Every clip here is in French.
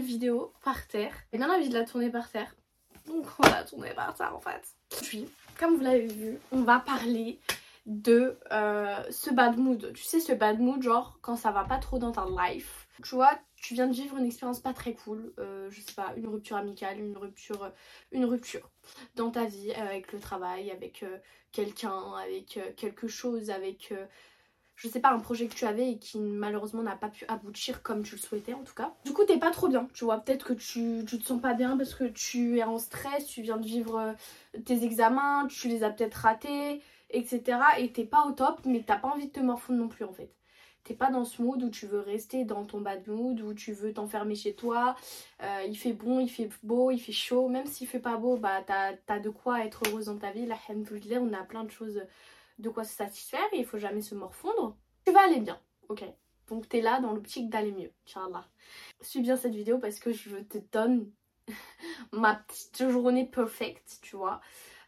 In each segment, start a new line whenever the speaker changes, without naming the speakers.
vidéo par terre. J'ai bien envie de la tourner par terre. Donc on va la tourner par terre en fait. Puis, comme vous l'avez vu, on va parler de euh, ce bad mood. Tu sais, ce bad mood, genre quand ça va pas trop dans ta life. Tu vois, tu viens de vivre une expérience pas très cool, euh, je sais pas, une rupture amicale, une rupture, une rupture dans ta vie, avec le travail, avec euh, quelqu'un, avec quelque chose, avec je sais pas, un projet que tu avais et qui malheureusement n'a pas pu aboutir comme tu le souhaitais en tout cas. Du coup, t'es pas trop bien, tu vois. Peut-être que tu, tu te sens pas bien parce que tu es en stress, tu viens de vivre tes examens, tu les as peut-être ratés, etc. Et t'es pas au top, mais t'as pas envie de te morfondre non plus en fait. T'es pas dans ce mood où tu veux rester dans ton bad mood, où tu veux t'enfermer chez toi. Euh, il fait bon, il fait beau, il fait chaud. Même s'il fait pas beau, bah t'as as de quoi être heureuse dans ta vie. La on a plein de choses de quoi se satisfaire et il faut jamais se morfondre. Tu vas aller bien, ok Donc t'es là dans l'optique d'aller mieux, Inch'Allah. Suis bien cette vidéo parce que je te donne ma petite journée perfect, tu vois.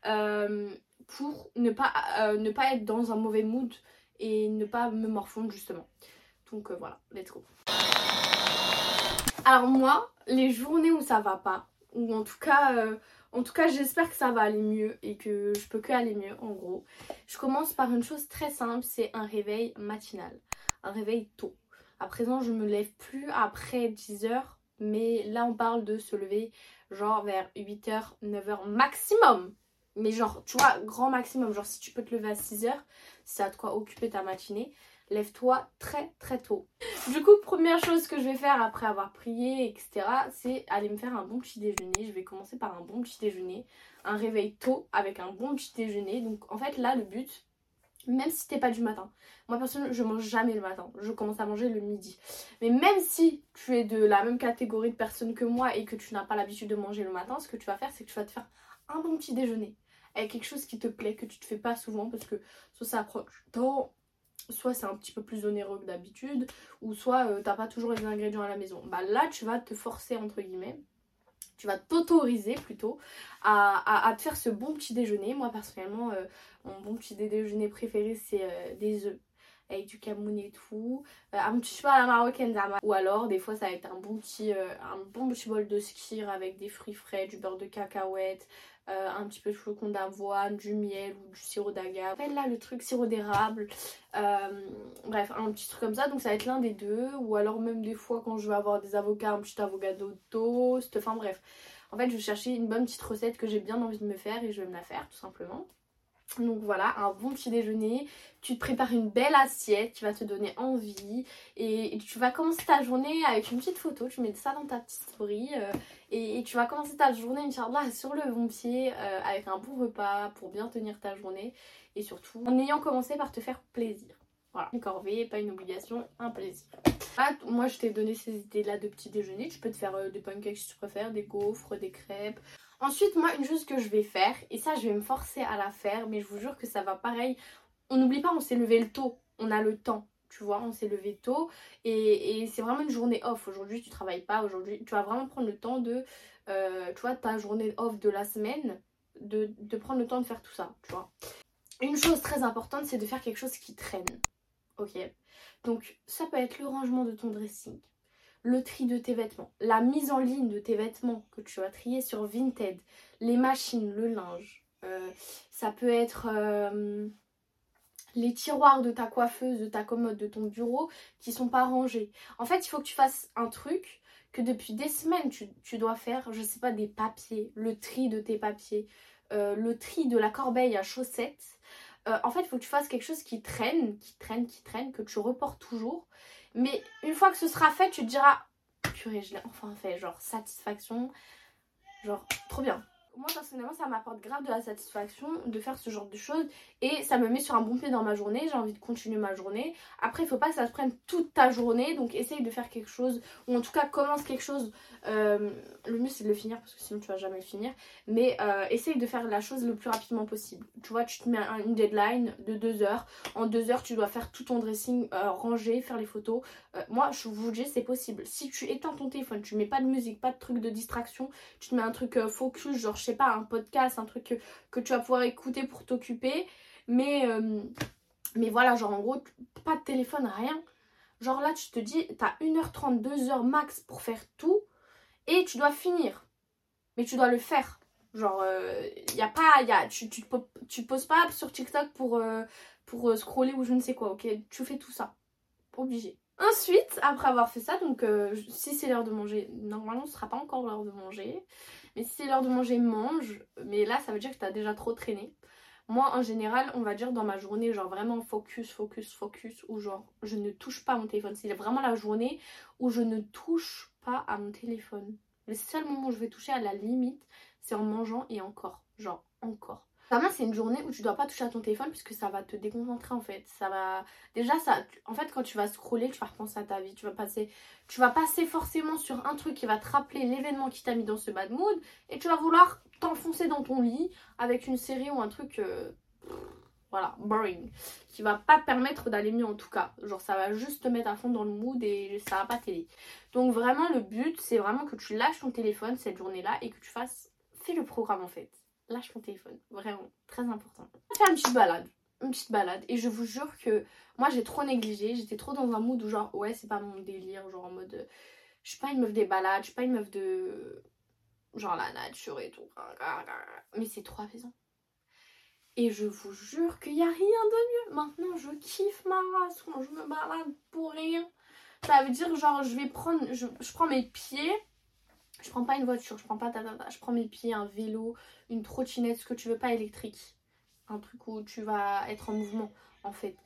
Euh, pour ne pas, euh, ne pas être dans un mauvais mood et ne pas me morfondre justement. Donc euh, voilà, let's go. Alors moi, les journées où ça va pas, ou en tout cas, en tout cas j'espère que ça va aller mieux et que je peux que aller mieux en gros. Je commence par une chose très simple, c'est un réveil matinal, un réveil tôt. À présent je me lève plus après 10h, mais là on parle de se lever genre vers 8h, 9h maximum mais genre, tu vois, grand maximum. Genre, si tu peux te lever à 6h, si ça de quoi occuper ta matinée, lève-toi très très tôt. Du coup, première chose que je vais faire après avoir prié, etc., c'est aller me faire un bon petit déjeuner. Je vais commencer par un bon petit déjeuner, un réveil tôt avec un bon petit déjeuner. Donc, en fait, là, le but, même si t'es pas du matin. Moi personnellement je mange jamais le matin, je commence à manger le midi. Mais même si tu es de la même catégorie de personnes que moi et que tu n'as pas l'habitude de manger le matin, ce que tu vas faire c'est que tu vas te faire un bon petit déjeuner avec quelque chose qui te plaît, que tu te fais pas souvent parce que ça approche tant, soit c'est un petit peu plus onéreux que d'habitude, ou soit euh, t'as pas toujours les ingrédients à la maison. Bah là tu vas te forcer entre guillemets, tu vas t'autoriser plutôt à, te faire ce bon petit déjeuner. Moi personnellement, euh, mon bon petit déjeuner préféré c'est euh, des œufs avec du camoun et tout, un petit cheval à la marocaine ou alors des fois ça va être un bon petit, un bon petit bol de skir avec des fruits frais, du beurre de cacahuète, euh, un petit peu de flocons d'avoine, du miel ou du sirop d'agave. Là, le truc sirop d'érable. Euh, bref, un petit truc comme ça. Donc, ça va être l'un des deux. Ou alors, même des fois, quand je veux avoir des avocats, un petit avocado toast. Enfin, bref. En fait, je vais chercher une bonne petite recette que j'ai bien envie de me faire et je vais me la faire, tout simplement. Donc voilà, un bon petit déjeuner, tu te prépares une belle assiette qui va te donner envie. Et, tu vas commencer ta journée avec une petite photo, tu mets ça dans ta petite story euh, et, tu vas commencer ta journée, Inch'Allah, sur le bon pied euh, avec un bon repas pour bien tenir ta journée. Et surtout en ayant commencé par te faire plaisir. Voilà, une corvée, pas une obligation, un plaisir. moi je t'ai donné ces idées là de petit déjeuner, tu peux te faire euh, des pancakes si tu préfères, des gaufres, des crêpes, Ensuite, moi, une chose que je vais faire, et ça, je vais me forcer à la faire, mais je vous jure que ça va pareil. On n'oublie pas, on s'est levé le tôt, on a le temps, tu vois, on s'est levé tôt, et, c'est vraiment une journée off. Aujourd'hui, tu travailles pas, aujourd'hui, tu vas vraiment prendre le temps de, euh, tu vois, ta journée off de la semaine, de, de prendre le temps de faire tout ça, tu vois. Une chose très importante, c'est de faire quelque chose qui traîne, ok Donc, ça peut être le rangement de ton dressing, le tri de tes vêtements, la mise en ligne de tes vêtements que tu vas trier sur Vinted, les machines, le linge. Euh, ça peut être euh, les tiroirs de ta coiffeuse, de ta commode, de ton bureau qui sont pas rangés. En fait, il faut que tu fasses un truc que depuis des semaines tu, dois faire, je sais pas, des papiers, le tri de tes papiers, euh, le tri de la corbeille à chaussettes. en fait, il faut que tu fasses quelque chose qui traîne, qui traîne, qui traîne, que tu reportes toujours mais une fois que ce sera fait, tu te diras purée, je l'ai enfin fait. Genre, satisfaction. Genre, trop bien moi personnellement ça m'apporte grave de la satisfaction de faire ce genre de choses et ça me met sur un bon pied dans ma journée, j'ai envie de continuer ma journée. Après il faut pas que ça se prenne toute ta journée donc essaye de faire quelque chose ou en tout cas commence quelque chose. Euh, le mieux c'est de le finir parce que sinon tu vas jamais le finir mais euh, essaye de faire la chose le plus rapidement possible. Tu vois tu te mets une deadline de 2 heures, en 2 heures tu dois faire tout ton dressing, euh, ranger, faire les photos. moi je vous dis c'est possible. Si tu éteins ton téléphone, tu mets pas de musique, pas de truc de distraction, tu te mets un truc focus genre sais pas, un podcast, un truc que, tu vas pouvoir écouter pour t'occuper. Mais, euh, mais voilà, genre en gros, pas de téléphone, rien. Genre là, tu te dis, t'as 1h30, 2h max pour faire tout. Et tu dois finir. Mais tu dois le faire. Genre, il y a pas. Y a, tu, tu, tu poses pas sur TikTok pour, pour scroller ou je ne sais quoi, ok? Tu fais tout ça. Obligé. Ensuite, après avoir fait ça, donc si c'est l'heure de manger, normalement ce sera pas encore l'heure de manger. Mais si c'est l'heure de manger, mange. Mais là, ça veut dire que tu as déjà trop traîné. Moi, en général, on va dire dans ma journée, genre vraiment focus, focus, focus, ou genre je ne touche pas mon téléphone. C'est vraiment la journée où je ne touche à mon téléphone. Le seul moment où je vais toucher à la limite, c'est en mangeant et encore. Genre encore. Vraiment, c'est une journée où tu dois pas toucher à ton téléphone puisque ça va te déconcentrer en fait. Ça va. Déjà, ça. En fait, quand tu vas scroller, tu vas repenser à ta vie. Tu vas passer. Tu vas passer forcément sur un truc qui va te rappeler l'événement qui t'a mis dans ce bad mood. Et tu vas vouloir t'enfoncer dans ton lit avec une série ou un truc. Euh, voilà, boring. Qui va pas permettre d'aller mieux en tout cas. Genre, ça va juste te mettre à fond dans le mood et ça va pas t'aider. Donc, vraiment, le but, c'est vraiment que tu lâches ton téléphone cette journée-là et que tu fasses. Fais le programme en fait lâche ton téléphone. Vraiment, très important. Faire une petite balade. Une petite balade. Et je vous jure que moi j'ai trop négligé. J'étais trop dans un mood où genre ouais c'est pas mon délire. Genre en mode je suis pas une meuf des balades. Je suis pas une meuf de genre la nature et tout. Mais c'est trop apaisant. Et je vous jure qu'il n'y a rien de mieux. Maintenant je kiffe ma race je me balade pour rien. Ça veut dire genre je vais prendre. Prends mes pieds je prends pas une voiture, je prends pas ta, je prends mes pieds, un vélo, une trottinette, ce que tu veux pas électrique. Un truc où tu vas être en mouvement en fait.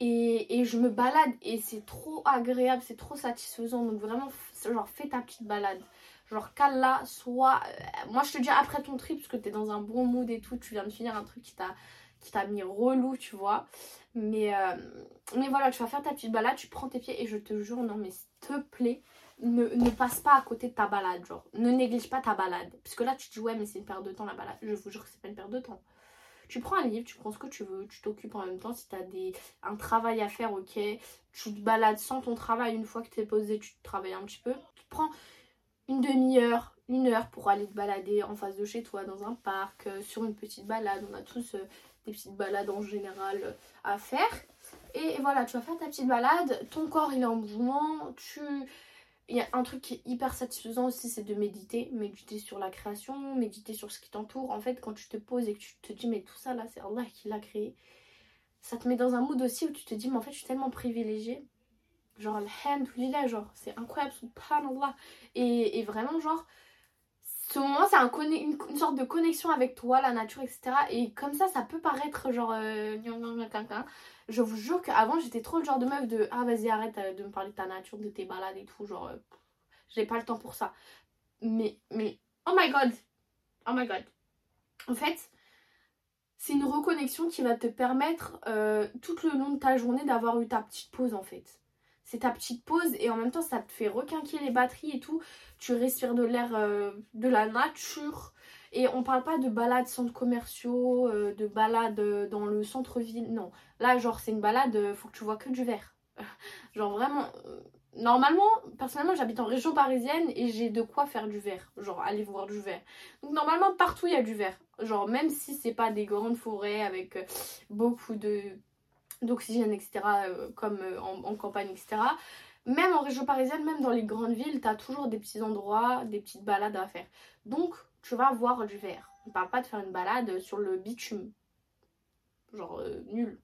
Et, je me balade et c'est trop agréable, c'est trop satisfaisant. Donc vraiment, genre fais ta petite balade. Genre là, soit... Euh, moi je te dis après ton trip, parce que t'es dans un bon mood et tout, tu viens de finir un truc qui t'a mis relou, tu vois. Mais, euh, mais voilà, tu vas faire ta petite balade, tu prends tes pieds et je te jure, non mais s'il te plaît, ne, passe pas à côté de ta balade, genre. Ne néglige pas ta balade. Parce que là, tu te dis, ouais, mais c'est une perte de temps la balade. Je vous jure que c'est pas une perte de temps. Tu prends un livre, tu prends ce que tu veux, tu t'occupes en même temps. Si tu as des, un travail à faire, ok. Tu te balades sans ton travail. Une fois que tu es posé, tu travailles un petit peu. Tu prends une demi-heure, une heure pour aller te balader en face de chez toi, dans un parc, euh, sur une petite balade. On a tous euh, des petites balades en général euh, à faire. Et, voilà, tu vas faire ta petite balade. Ton corps, il est en mouvement. Tu il y a un truc qui est hyper satisfaisant aussi, c'est de méditer. Méditer sur la création, méditer sur ce qui t'entoure. En fait, quand tu te poses et que tu te dis, mais tout ça là, c'est Allah qui l'a créé, ça te met dans un mood aussi où tu te dis, mais en fait, je suis tellement privilégiée. Genre, alhamdoulilah, genre, c'est incroyable, subhanallah. Et, et vraiment, genre, ce moment, c'est un une, sorte de connexion avec toi, la nature, etc. Et comme ça, ça peut paraître genre. Euh, je vous jure qu'avant j'étais trop le genre de meuf de ah vas-y arrête euh, de me parler de ta nature, de tes balades et tout, genre euh, j'ai pas le temps pour ça. Mais mais oh my god, oh my god. En fait, c'est une reconnexion qui va te permettre tout le long de ta journée d'avoir eu ta petite pause en fait. C'est ta petite pause et en même temps ça te fait requinquer les batteries et tout. Tu respires de l'air de la nature et on parle pas de balades centres commerciaux, euh, de balades euh, dans le centre-ville. Non. Là, genre, c'est une balade, euh, faut que tu vois que du vert. genre, vraiment. Normalement, personnellement, j'habite en région parisienne et j'ai de quoi faire du vert. Genre, aller voir du vert. Donc, normalement, partout, il y a du vert. Genre, même si c'est pas des grandes forêts avec beaucoup de d'oxygène, etc., comme en, en, campagne, etc. Même en région parisienne, même dans les grandes villes, t'as toujours des petits endroits, des petites balades à faire. Donc, tu vas voir du vert. On parle pas de faire une balade sur le bitume. Genre euh, nul.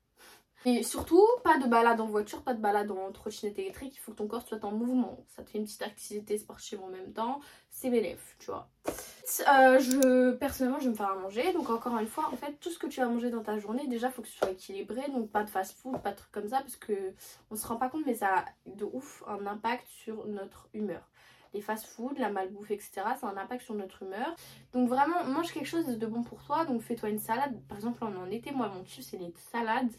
Et surtout, pas de balade en voiture, pas de balade en trottinette électrique. Il faut que ton corps soit en mouvement. Ça te fait une petite activité sportive en même temps. C'est bélève, tu vois. Euh, personnellement, je vais me faire à manger. Donc, encore une fois, en fait, tout ce que tu vas manger dans ta journée, déjà, faut que ce soit équilibré. Donc, pas de fast food, pas de trucs comme ça. Parce que on se rend pas compte, mais ça a de ouf un impact sur notre humeur les fast-food, la malbouffe, etc. Ça a un impact sur notre humeur. Donc vraiment, mange quelque chose de bon pour toi. Donc fais-toi une salade. Par exemple, en été, moi, mon kiff, c'est les salades.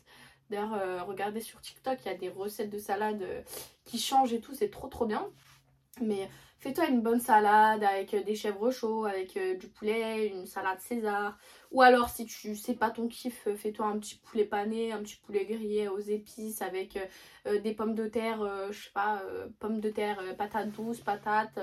D'ailleurs, euh, regardez sur TikTok, il y a des recettes de salades euh, qui changent et tout. C'est trop, trop bien. Mais fais-toi une bonne salade avec euh, des chèvres chauds, avec du poulet, une salade César. Ou alors, si tu sais pas ton kiff, fais-toi un petit poulet pané, un petit poulet grillé aux épices avec des pommes de terre, je sais pas, pommes de terre, patates douces, patates.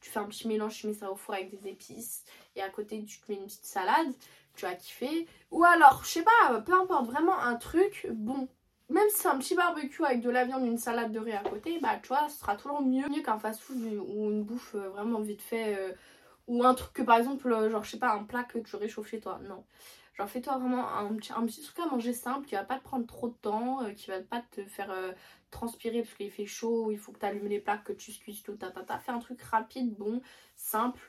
tu fais un petit mélange, tu mets ça au four avec des épices. Et à côté, tu te mets une petite salade. Tu as kiffé. Ou alors, je sais pas, peu importe, vraiment un truc bon. Même si c'est un petit barbecue avec de la viande, une salade de riz à côté, bah tu vois, ce sera toujours mieux, mieux qu'un fast-food ou une bouffe euh, vraiment vite fait. Euh, ou un truc que par exemple, euh, genre je sais pas, un plat que tu réchauffes chez toi. Non. Genre fais-toi vraiment un petit, un petit truc à manger simple qui va pas te prendre trop de temps, qui va pas te faire transpirer parce qu'il fait chaud, il faut que tu allumes les plaques, que tu cuises tout, ta, ta. Fais un truc rapide, bon, simple,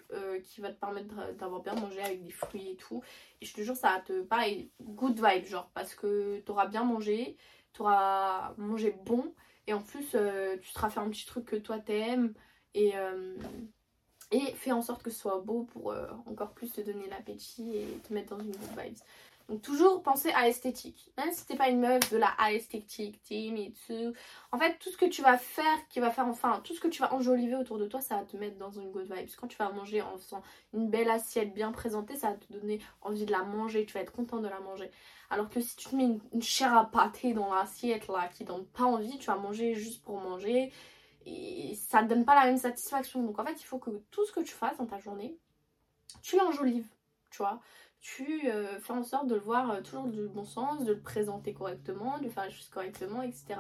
qui va te permettre d'avoir bien mangé avec des fruits et tout. Et je te jure, ça va te, pareil, good vibe, genre, parce que tu auras bien mangé, tu auras mangé bon et en plus euh, tu seras fait un petit truc que toi t'aimes et, euh, et fais en sorte que ce soit beau pour euh, encore plus te donner l'appétit et te mettre dans une good vibes. Donc toujours penser à esthétique. Même si t'es pas une meuf de la esthétique team et tout. En fait, tout ce que tu vas faire, qui va faire enfin, tout ce que tu vas enjoliver autour de toi, ça va te mettre dans une good vibes. Quand tu vas manger en faisant une belle assiette bien présentée, ça va te donner envie de la manger. Tu vas être content de la manger. Alors que si tu te mets une, chair à pâté dans l'assiette là, qui donne pas envie, tu vas manger juste pour manger. Et ça te donne pas la même satisfaction. Donc en fait, il faut que tout ce que tu fasses dans ta journée, tu l'enjolives. Tu vois tu euh, fais en sorte de le voir euh, toujours du bon sens, de le présenter correctement, de faire les choses correctement, etc.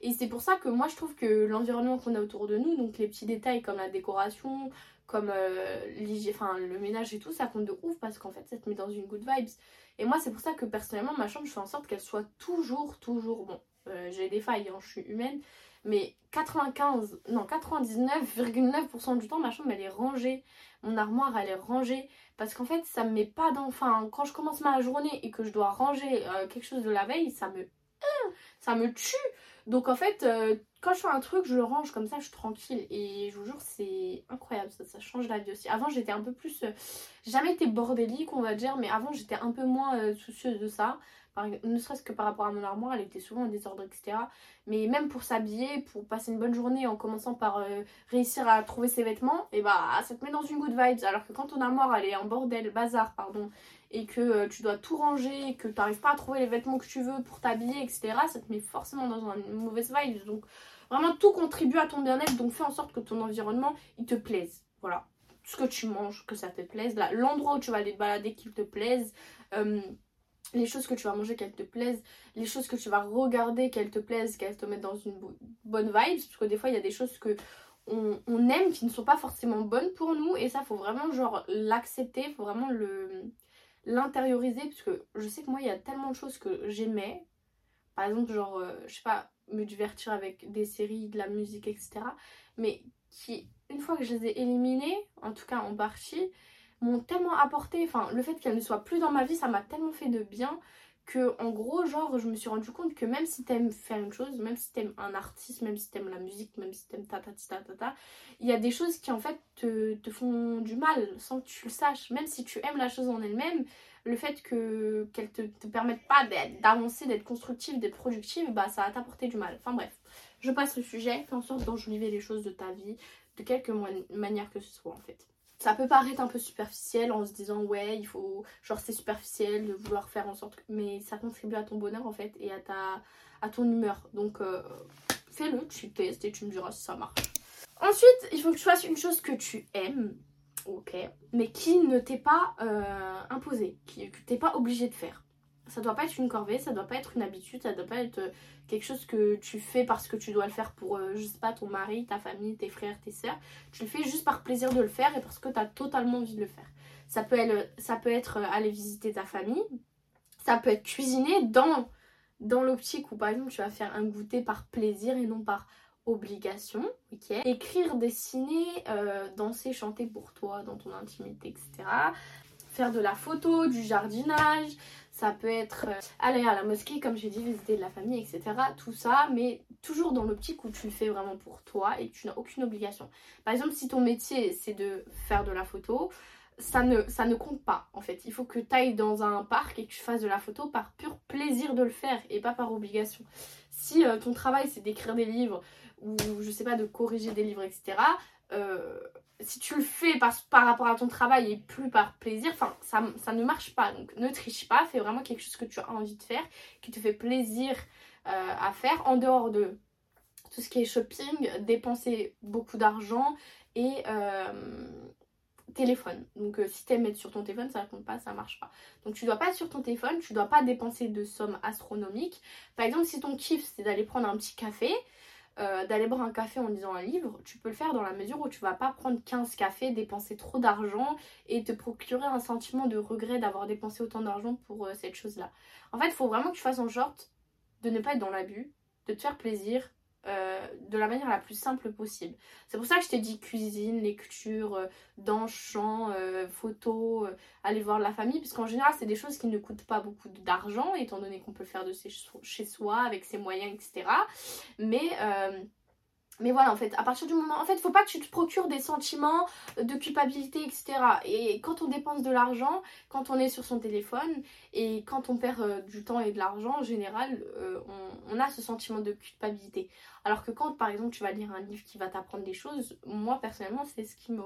Et c'est pour ça que moi je trouve que l'environnement qu'on a autour de nous, donc les petits détails comme la décoration, comme euh, le ménage et tout, ça compte de ouf parce qu'en fait ça te met dans une good vibes. Et moi c'est pour ça que personnellement ma chambre je fais en sorte qu'elle soit toujours, toujours bon. J'ai des failles, hein, je suis humaine, mais 95, non 99,9% du temps ma chambre elle est rangée, mon armoire elle est rangée parce qu'en fait ça me met pas dans, enfin quand je commence ma journée et que je dois ranger euh, quelque chose de la veille ça me, ça me tue. Donc en fait euh, quand je fais un truc je le range comme ça je suis tranquille et je vous jure c'est incroyable ça, change la vie aussi. Avant j'étais un peu plus, euh, jamais été bordélique on va dire mais avant j'étais un peu moins soucieuse de ça ne serait-ce que par rapport à mon armoire, elle était souvent en désordre, etc. Mais même pour s'habiller, pour passer une bonne journée en commençant par euh, réussir à trouver ses vêtements, et bah ça te met dans une good vibes. Alors que quand ton armoire elle est en bordel, bazar, pardon, et que euh, tu dois tout ranger, que tu n'arrives pas à trouver les vêtements que tu veux pour t'habiller, etc., ça te met forcément dans une mauvaise vibe. Donc vraiment tout contribue à ton bien-être, donc fais en sorte que ton environnement il te plaise. Voilà. Ce que tu manges, que ça te plaise. L'endroit où tu vas aller te balader, qu'il te plaise. Euh, les choses que tu vas manger, qu'elles te plaisent, les choses que tu vas regarder, qu'elles te plaisent, qu'elles te mettent dans une bonne vibe. Parce que des fois, il y a des choses que on, aime qui ne sont pas forcément bonnes pour nous. Et ça, faut vraiment genre l'accepter, faut vraiment le l'intérioriser. Parce que je sais que moi, il y a tellement de choses que j'aimais. Par exemple, genre, euh, je sais pas, me divertir avec des séries, de la musique, etc. Mais qui, une fois que je les ai éliminées, en tout cas en partie, m'ont tellement apporté, enfin le fait qu'elle ne soit plus dans ma vie, ça m'a tellement fait de bien que en gros genre je me suis rendu compte que même si t'aimes faire une chose, même si t'aimes un artiste, même si t'aimes la musique, même si t'aimes ta ta ta ta ta, il y a des choses qui en fait te, te, font du mal sans que tu le saches. Même si tu aimes la chose en elle-même, le fait que qu'elle te, te permette pas d'avancer, d'être constructive, d'être productive, bah ça va t'apporter du mal. Enfin bref, je passe le sujet, fais en sorte d'enjoliver les choses de ta vie, de quelque manière que ce soit en fait. Ça peut paraître un peu superficiel en se disant ouais il faut genre c'est superficiel de vouloir faire en sorte mais ça contribue à ton bonheur en fait et à ta à ton humeur. Donc euh, fais-le tu testes et tu me diras si ça marche. Ensuite il faut que tu fasses une chose que tu aimes ok mais qui ne t'est pas euh, imposée qui, t'es pas obligé de faire ça doit pas être une corvée, ça doit pas être une habitude, ça doit pas être euh, quelque chose que tu fais parce que tu dois le faire pour, euh, je sais pas, ton mari, ta famille, tes frères, tes sœurs. Tu le fais juste par plaisir de le faire et parce que tu as totalement envie de le faire. Ça peut, être, ça peut être euh, aller visiter ta famille, ça peut être cuisiner dans, dans l'optique où par exemple tu vas faire un goûter par plaisir et non par obligation, ok Écrire, dessiner, danser, chanter pour toi dans ton intimité, etc. Faire de la photo, du jardinage, ça peut être euh, aller à la mosquée, comme j'ai dit, visiter de la famille, etc. Tout ça, mais toujours dans l'optique où tu le fais vraiment pour toi et tu n'as aucune obligation. Par exemple, si ton métier c'est de faire de la photo, ça ne, ça ne compte pas en fait. Il faut que tu ailles dans un parc et que tu fasses de la photo par pur plaisir de le faire et pas par obligation. Si euh, ton travail c'est d'écrire des livres ou je sais pas de corriger des livres, etc si tu le fais par, par, rapport à ton travail et plus par plaisir, enfin ça, ça, ne marche pas. Donc ne triche pas, fais vraiment quelque chose que tu as envie de faire, qui te fait plaisir euh, à faire en dehors de tout ce qui est shopping, dépenser beaucoup d'argent et euh, téléphone. Donc euh, si tu aimes être sur ton téléphone, ça ne compte pas, ça marche pas. Donc tu dois pas être sur ton téléphone, tu dois pas dépenser de sommes astronomiques. Par exemple, si ton kiff c'est d'aller prendre un petit café, euh, d'aller boire un café en lisant un livre, tu peux le faire dans la mesure où tu vas pas prendre 15 cafés, dépenser trop d'argent et te procurer un sentiment de regret d'avoir dépensé autant d'argent pour euh, cette chose-là. En fait, il faut vraiment que tu fasses en sorte de ne pas être dans l'abus, de te faire plaisir euh, de la manière la plus simple possible. C'est pour ça que je t'ai dit cuisine, lecture, euh, danse, chant, euh, photo, aller voir la famille, parce qu'en général c'est des choses qui ne coûtent pas beaucoup d'argent, étant donné qu'on peut le faire de chez soi, avec ses moyens, etc. Mais mais voilà, en fait, à partir du moment. En fait, faut pas que tu te procures des sentiments de culpabilité, etc. Et quand on dépense de l'argent, quand on est sur son téléphone et quand on perd euh, du temps et de l'argent, en général, euh, on, a ce sentiment de culpabilité. Alors que quand, par exemple, tu vas lire un livre qui va t'apprendre des choses, moi, personnellement, c'est ce qui me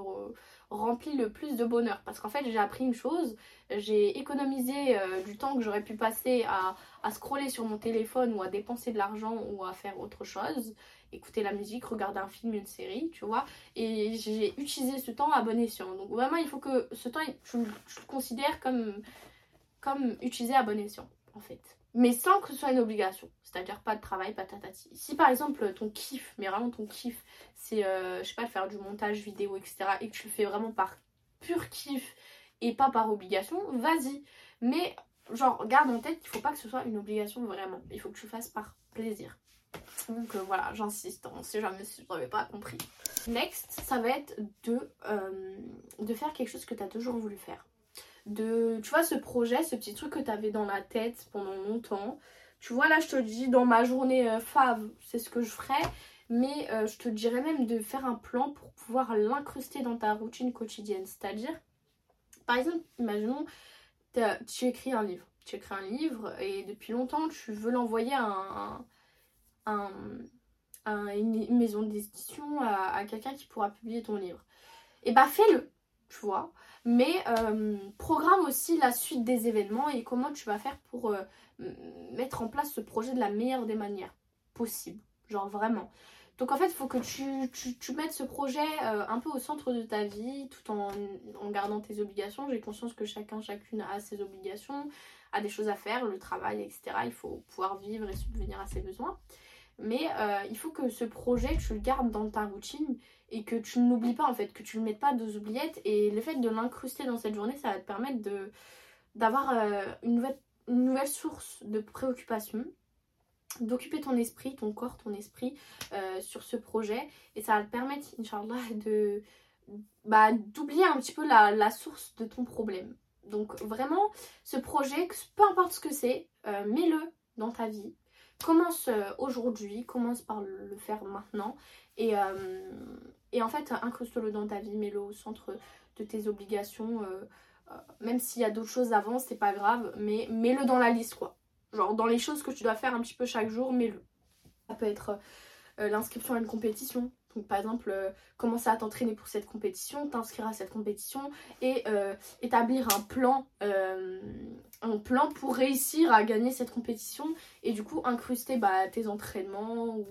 remplit le plus de bonheur. Parce qu'en fait, j'ai appris une chose, j'ai économisé euh, du temps que j'aurais pu passer à, à scroller sur mon téléphone ou à dépenser de l'argent ou à faire autre chose écouter la musique, regarder un film, une série, tu vois. Et j'ai utilisé ce temps à bon escient. Donc vraiment, il faut que ce temps, je, le considère comme, comme utilisé à bon escient, en fait. Mais sans que ce soit une obligation. C'est-à-dire pas de travail, pas. Si par exemple ton kiff, mais vraiment ton kiff, c'est, euh, je sais pas, faire du montage vidéo, etc. et que tu le fais vraiment par pur kiff et pas par obligation, vas-y. Mais genre, garde en tête qu'il faut pas que ce soit une obligation vraiment. Il faut que tu le fasses par plaisir. Donc euh, voilà, j'insiste, on sait jamais si je n'avais pas compris. Next, ça va être de, euh, faire quelque chose que tu as toujours voulu faire. De, tu vois, ce projet, ce petit truc que tu avais dans la tête pendant longtemps. Tu vois, là, je te dis, dans ma journée euh, fave, c'est ce que je ferais. Mais je te dirais même de faire un plan pour pouvoir l'incruster dans ta routine quotidienne. C'est-à-dire, par exemple, imaginons, tu écris un livre. Tu écris un livre et depuis longtemps, tu veux l'envoyer à un une maison d'édition, à, quelqu'un qui pourra publier ton livre. Et bah fais-le, tu vois. Mais euh, programme aussi la suite des événements et comment tu vas faire pour euh, mettre en place ce projet de la meilleure des manières possible. Genre vraiment. Donc en fait, il faut que tu, tu, mettes ce projet euh, un peu au centre de ta vie tout en, en gardant tes obligations. J'ai conscience que chacun, chacune a ses obligations, a des choses à faire, le travail, etc. Il faut pouvoir vivre et subvenir à ses besoins. Mais euh, il faut que ce projet, tu le gardes dans ta routine et que tu ne l'oublies pas en fait, que tu ne le mettes pas deux oubliettes. Et le fait de l'incruster dans cette journée, ça va te permettre de, d'avoir euh, une, nouvelle, source de préoccupation d'occuper ton esprit, ton corps, ton esprit euh, sur ce projet et ça va te permettre, Inch'Allah, de, bah, d'oublier un petit peu la, la, source de ton problème. Donc vraiment, ce projet, peu importe ce que c'est, mets-le dans ta vie, commence euh, aujourd'hui, commence par le faire maintenant. Et, euh, en fait, incruste-le dans ta vie, mets-le au centre de tes obligations. Euh, même s'il y a d'autres choses avant, c'est pas grave, mais mets-le dans la liste, quoi. Genre, dans les choses que tu dois faire un petit peu chaque jour, mets-le. Ça peut être l'inscription à une compétition, donc par exemple, euh, commencer à t'entraîner pour cette compétition, t'inscrire à cette compétition et euh, établir un plan, euh, un plan pour réussir à gagner cette compétition et du coup incruster bah, tes entraînements ou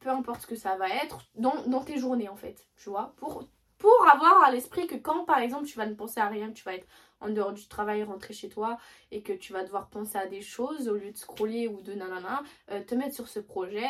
peu importe ce que ça va être dans, tes journées en fait, tu vois, pour, pour avoir à l'esprit que quand par exemple tu vas ne penser à rien, tu vas être en dehors du travail, rentrer chez toi et que tu vas devoir penser à des choses au lieu de scroller ou de nanana, te mettre sur ce projet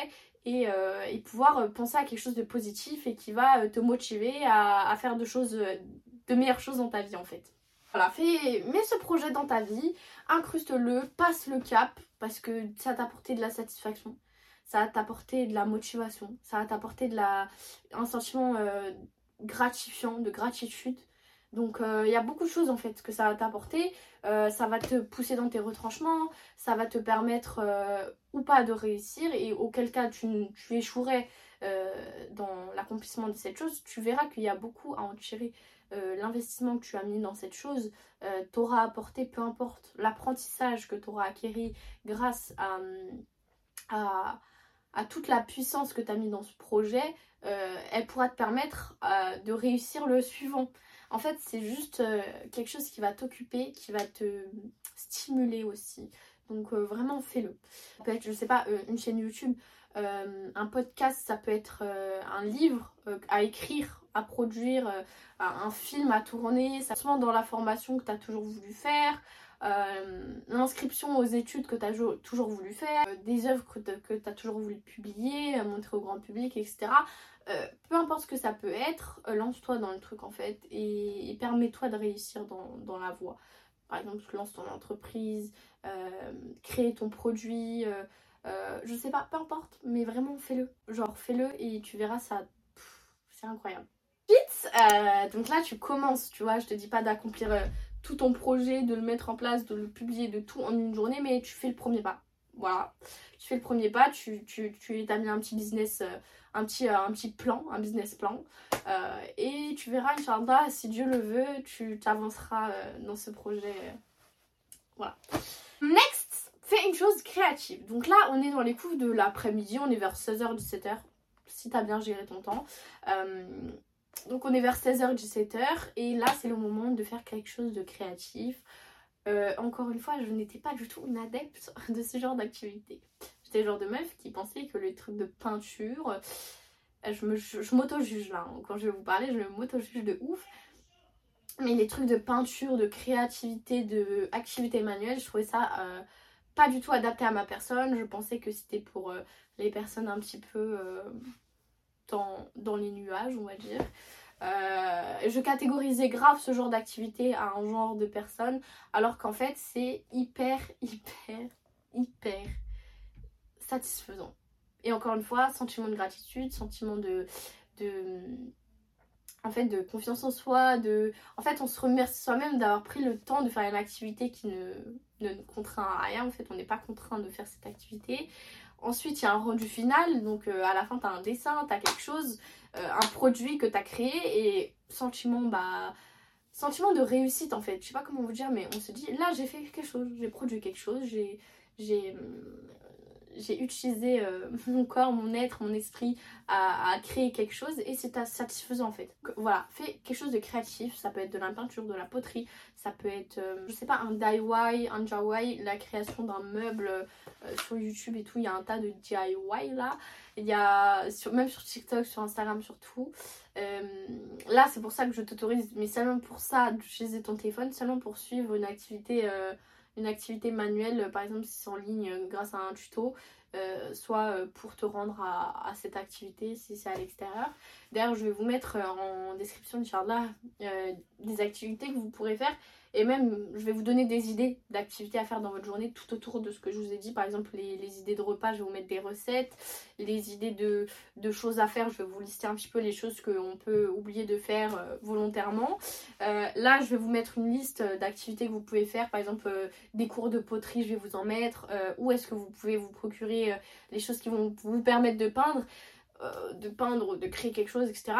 euh, et, pouvoir euh, penser à quelque chose de positif et qui va euh, te motiver à, faire de choses, de meilleures choses dans ta vie en fait. Voilà, fais, mets ce projet dans ta vie, incruste-le, passe le cap parce que ça t'a apporté de la satisfaction, ça va t'apporter de la motivation, ça va t'apporter de la, un sentiment gratifiant, de gratitude. Donc il y a beaucoup de choses en fait que ça va t'apporter. ça va te pousser dans tes retranchements, ça va te permettre ou pas de réussir et auquel cas tu, échouerais euh, dans l'accomplissement de cette chose, tu verras qu'il y a beaucoup à en tirer. Euh, l'investissement que tu as mis dans cette chose euh, t'aura apporté, peu importe l'apprentissage que tu auras acquéri grâce à, à, à, toute la puissance que tu as mis dans ce projet, elle pourra te permettre de réussir le suivant. En fait, c'est juste quelque chose qui va t'occuper, qui va te stimuler aussi. Donc euh, vraiment fais-le. Peut-être, je sais pas, euh, une chaîne YouTube, un podcast, ça peut être un livre à écrire, à produire, un film à tourner, ça souvent dans la formation que tu as toujours voulu faire, l'inscription aux études que tu as toujours voulu faire, des œuvres que tu as toujours voulu publier, montrer au grand public, etc. Euh, peu importe ce que ça peut être, euh, lance-toi dans le truc en fait et, permets-toi de réussir dans, la voie. Par exemple, lance ton entreprise, euh, crée ton produit, je sais pas, peu importe, mais vraiment fais-le. Genre fais-le et tu verras ça, c'est incroyable. Vite, donc là tu commences, tu vois, je te dis pas d'accomplir tout ton projet, de le mettre en place, de le publier, de tout en une journée, mais tu fais le premier pas. Voilà, tu fais le premier pas, tu, tu, tu établis un petit business un petit, euh, un petit plan, un business plan. Euh, et tu verras, Inch'Allah, si Dieu le veut, tu t'avanceras euh, dans ce projet. Voilà. Next, fais une chose créative. Donc là, on est dans les coups de l'après-midi, on est vers 16h, 17h, si t'as bien géré ton temps. Donc on est vers 16h, 17h, et là, c'est le moment de faire quelque chose de créatif. encore une fois, je n'étais pas du tout une adepte de ce genre d'activité. J'étais le genre de meuf qui pensait que les trucs de peinture, euh, je, m'auto-juge là, hein. quand je vais vous parler, je m'auto-juge de ouf. Mais les trucs de peinture, de créativité, de manuelle, je trouvais ça euh, pas du tout adapté à ma personne. Je pensais que c'était pour euh, les personnes un petit peu dans, les nuages, on va dire. je catégorisais grave ce genre d'activité à un genre de personne, alors qu'en fait c'est hyper, hyper, hyper satisfaisant. Et encore une fois, sentiment de gratitude, sentiment de, de en fait de confiance en soi, de en fait on se remercie soi-même d'avoir pris le temps de faire une activité qui ne, ne contraint à rien. En fait, on n'est pas contraint de faire cette activité. Ensuite, il y a un rendu final, donc euh, à la fin, tu as un dessin, tu as quelque chose, euh, un produit que tu as créé et sentiment bah sentiment de réussite en fait. Je sais pas comment vous dire mais on se dit là, j'ai fait quelque chose, j'ai produit quelque chose, j'ai j'ai j'ai utilisé euh, mon corps, mon être, mon esprit à, créer quelque chose et c'est satisfaisant en fait. Voilà, fais quelque chose de créatif, ça peut être de la peinture, de la poterie, ça peut être, euh, je sais pas, un DIY, un DIY, la création d'un meuble euh, sur YouTube et tout, il y a un tas de DIY là. Il y a, sur, même sur TikTok, sur Instagram surtout. là, c'est pour ça que je t'autorise, mais seulement pour ça, d'utiliser ton téléphone, seulement pour suivre une activité une activité manuelle, par exemple si c'est en ligne euh, grâce à un tuto, euh, soit euh, pour te rendre à, cette activité si c'est à l'extérieur. D'ailleurs, je vais vous mettre en description, Inch'Allah, euh, des activités que vous pourrez faire et même, je vais vous donner des idées d'activités à faire dans votre journée tout autour de ce que je vous ai dit. Par exemple, les, idées de repas, je vais vous mettre des recettes. Les idées de, choses à faire, je vais vous lister un petit peu les choses qu'on peut oublier de faire euh, volontairement. Euh, là, je vais vous mettre une liste d'activités que vous pouvez faire. Par exemple, euh, des cours de poterie, je vais vous en mettre. où est-ce que vous pouvez vous procurer les choses qui vont vous permettre de peindre. Euh, de peindre, de créer quelque chose, etc.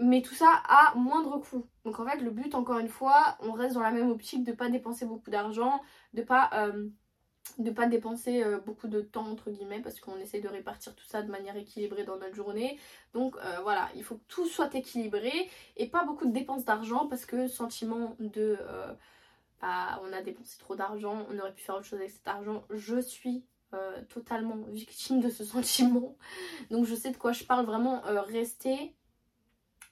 Mais tout ça à moindre coût. Donc en fait, le but, encore une fois, on reste dans la même optique de pas dépenser beaucoup d'argent, de pas euh, pas dépenser euh, beaucoup de temps entre guillemets parce qu'on essaie de répartir tout ça de manière équilibrée dans notre journée donc voilà il faut que tout soit équilibré et pas beaucoup de dépenses d'argent parce que sentiment de bah, on a dépensé trop d'argent on aurait pu faire autre chose avec cet argent je suis euh, totalement victime de ce sentiment. Donc je sais de quoi je parle vraiment. Euh, restez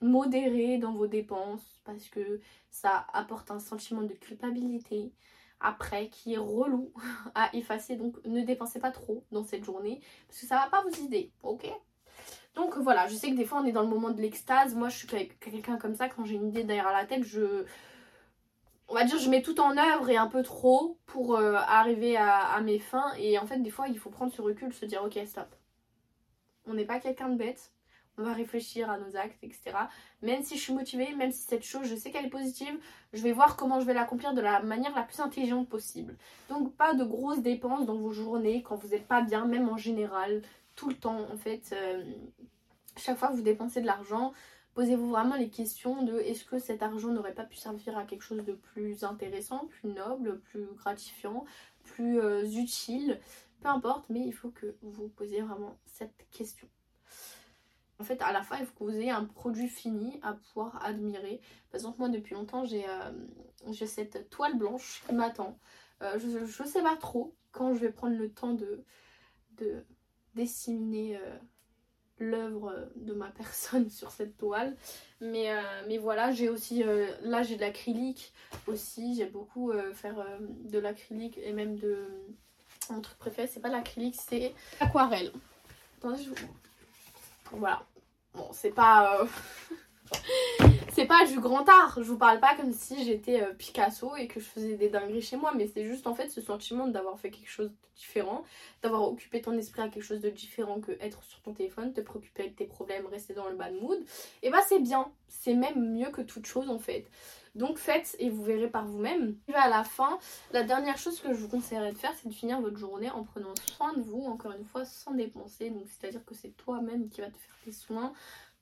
modéré dans vos dépenses parce que ça apporte un sentiment de culpabilité après qui est relou à effacer. Donc ne dépensez pas trop dans cette journée parce que ça va pas vous aider. Ok? Donc voilà, je sais que des fois on est dans le moment de l'extase. Moi je suis quelqu'un comme ça, quand j'ai une idée derrière la tête, je, on va dire, je mets tout en œuvre et un peu trop pour euh, arriver à, mes fins. Et en fait, des fois, il faut prendre ce recul, se dire, ok, stop. On n'est pas quelqu'un de bête. On va réfléchir à nos actes, etc. Même si je suis motivée, même si cette chose, je sais qu'elle est positive, je vais voir comment je vais l'accomplir de la manière la plus intelligente possible. Donc, pas de grosses dépenses dans vos journées quand vous n'êtes pas bien, même en général, tout le temps, en fait. Euh, chaque fois que vous dépensez de l'argent, Posez-vous vraiment les questions de est-ce que cet argent n'aurait pas pu servir à quelque chose de plus intéressant, plus noble, plus gratifiant, plus euh, utile? Peu importe, mais il faut que vous posiez vraiment cette question. En fait, à la fin, il faut que vous ayez un produit fini à pouvoir admirer. Par exemple, moi, depuis longtemps, j'ai euh, cette toile blanche qui m'attend. Euh, je ne sais pas trop quand je vais prendre le temps de, de l'œuvre de ma personne sur cette toile. Mais, mais voilà, j'ai aussi, là j'ai de l'acrylique aussi, j'aime beaucoup faire de l'acrylique et même de... Mon truc préféré, c'est pas l'acrylique, c'est l'aquarelle. Attendez, je vous... Voilà. Bon, c'est pas... c'est pas du grand art. Je vous parle pas comme si j'étais euh, Picasso et que je faisais des dingueries chez moi, mais c'est juste en fait ce sentiment d'avoir fait quelque chose de différent, d'avoir occupé ton esprit à quelque chose de différent que être sur ton téléphone, te préoccuper avec tes problèmes, rester dans le bad mood. Et bah c'est bien, c'est même mieux que toute chose en fait. Donc faites et vous verrez par vous-même. À la fin, la dernière chose que je vous conseillerais de faire, c'est de finir votre journée en prenant soin de vous, encore une fois, sans dépenser. Donc c'est-à-dire que c'est toi-même qui va te faire tes soins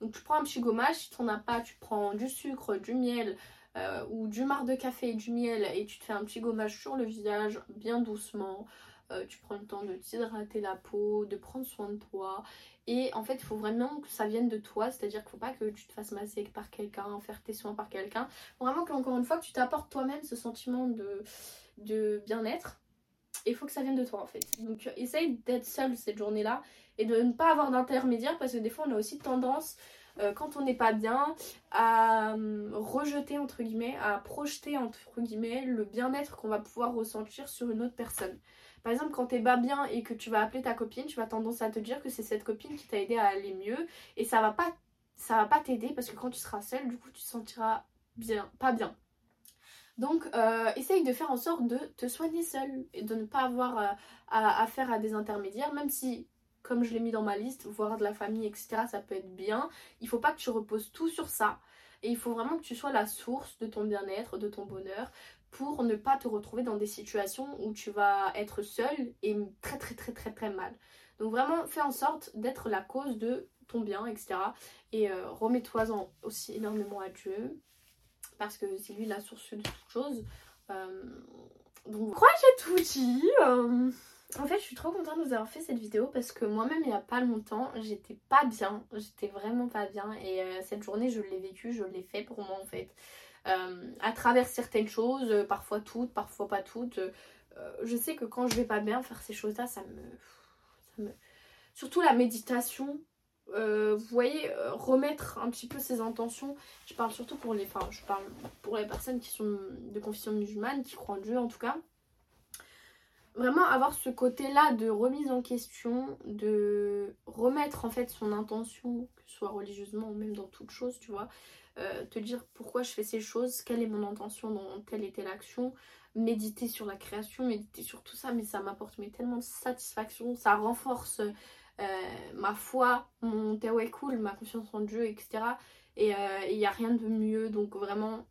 donc tu prends un petit gommage, si tu n'en as pas, tu prends du sucre, du miel euh, ou du marc de café et du miel et tu te fais un petit gommage sur le visage bien doucement. Euh, tu prends le temps de t'hydrater la peau, de prendre soin de toi. Et en fait, il faut vraiment que ça vienne de toi, c'est-à-dire qu'il ne faut pas que tu te fasses masser par quelqu'un, faire tes soins par quelqu'un. Vraiment qu'encore une fois, que tu t'apportes toi-même ce sentiment de, de bien-être. Il faut que ça vienne de toi en fait. Donc essaye d'être seule cette journée-là et de ne pas avoir d'intermédiaire parce que des fois on a aussi tendance euh, quand on n'est pas bien à euh, rejeter entre guillemets, à projeter entre guillemets le bien-être qu'on va pouvoir ressentir sur une autre personne. Par exemple, quand t'es pas bien et que tu vas appeler ta copine, tu vas tendance à te dire que c'est cette copine qui t'a aidé à aller mieux et ça va pas ça va pas t'aider parce que quand tu seras seule, du coup, tu te sentiras bien, pas bien. Donc, euh, essaye de faire en sorte de te soigner seule et de ne pas avoir affaire à des intermédiaires, même si comme je l'ai mis dans ma liste, voir de la famille, etc. Ça peut être bien. Il faut pas que tu reposes tout sur ça. Et il faut vraiment que tu sois la source de ton bien-être, de ton bonheur, pour ne pas te retrouver dans des situations où tu vas être seule et très très très très très mal. Donc vraiment, fais en sorte d'être la cause de ton bien, etc. Et euh, remets-toi-en aussi énormément à Dieu, parce que c'est lui la source de toute chose. Euh, donc, je crois que j'ai tout dit. Euh. En fait, je suis trop contente de vous avoir fait cette vidéo parce que moi-même, il n'y a pas longtemps, j'étais pas bien. J'étais vraiment pas bien. Et euh, cette journée, je l'ai vécue, je l'ai fait pour moi en fait. Euh, à travers certaines choses, euh, parfois toutes, parfois pas toutes. je sais que quand je vais pas bien, faire ces choses-là, ça me, me... Surtout la méditation. vous voyez, remettre un petit peu ses intentions. Je parle surtout pour les, enfin, je parle pour les personnes qui sont de confession musulmane, qui croient en Dieu en tout cas vraiment avoir ce côté-là de remise en question, de remettre en fait son intention, que ce soit religieusement ou même dans toute chose, tu vois, euh, te dire pourquoi je fais ces choses, quelle est mon intention dans telle et telle action, méditer sur la création, méditer sur tout ça, mais ça m'apporte tellement de satisfaction, ça renforce euh, ma foi, mon cool, ma confiance en Dieu, etc. Et euh, il n'y a rien de mieux, donc vraiment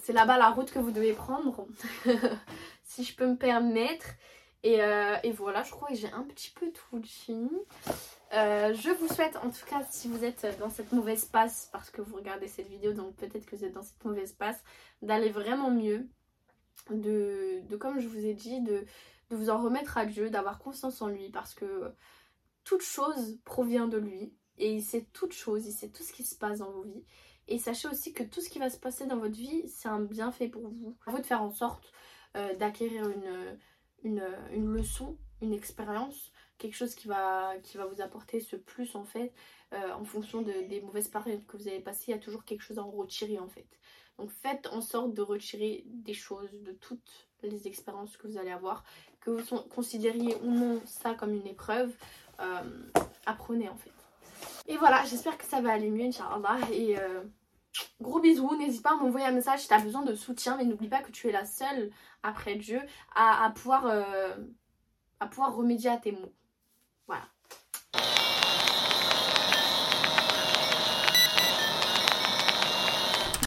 c'est là-bas la route que vous devez prendre. si je peux me permettre. Euh, et, voilà, je crois que j'ai un petit peu tout dit. Euh, je vous souhaite, en tout cas, si vous êtes dans cette mauvaise passe, parce que vous regardez cette vidéo, donc peut-être que vous êtes dans cette mauvaise passe, d'aller vraiment mieux. De, comme je vous ai dit, de, de vous en remettre à Dieu, d'avoir confiance en lui, parce que toute chose provient de lui. Et il sait toute chose, il sait tout ce qui se passe dans vos vies. Et sachez aussi que tout ce qui va se passer dans votre vie, c'est un bienfait pour vous. À vous de faire en sorte euh, d'acquérir une, une, leçon, une expérience, quelque chose qui va, qui va vous apporter ce plus en fait. Euh, en fonction de, des mauvaises périodes que vous avez passées, il y a toujours quelque chose à en retirer en fait. Donc faites en sorte de retirer des choses de toutes les expériences que vous allez avoir, que vous considériez ou non ça comme une épreuve, euh, apprenez en fait. Et voilà, j'espère que ça va aller mieux, Inch'Allah. Et Gros bisous, n'hésite pas à m'envoyer un message si tu as besoin de soutien, mais n'oublie pas que tu es la seule après Dieu à, pouvoir, euh, à pouvoir remédier à tes mots.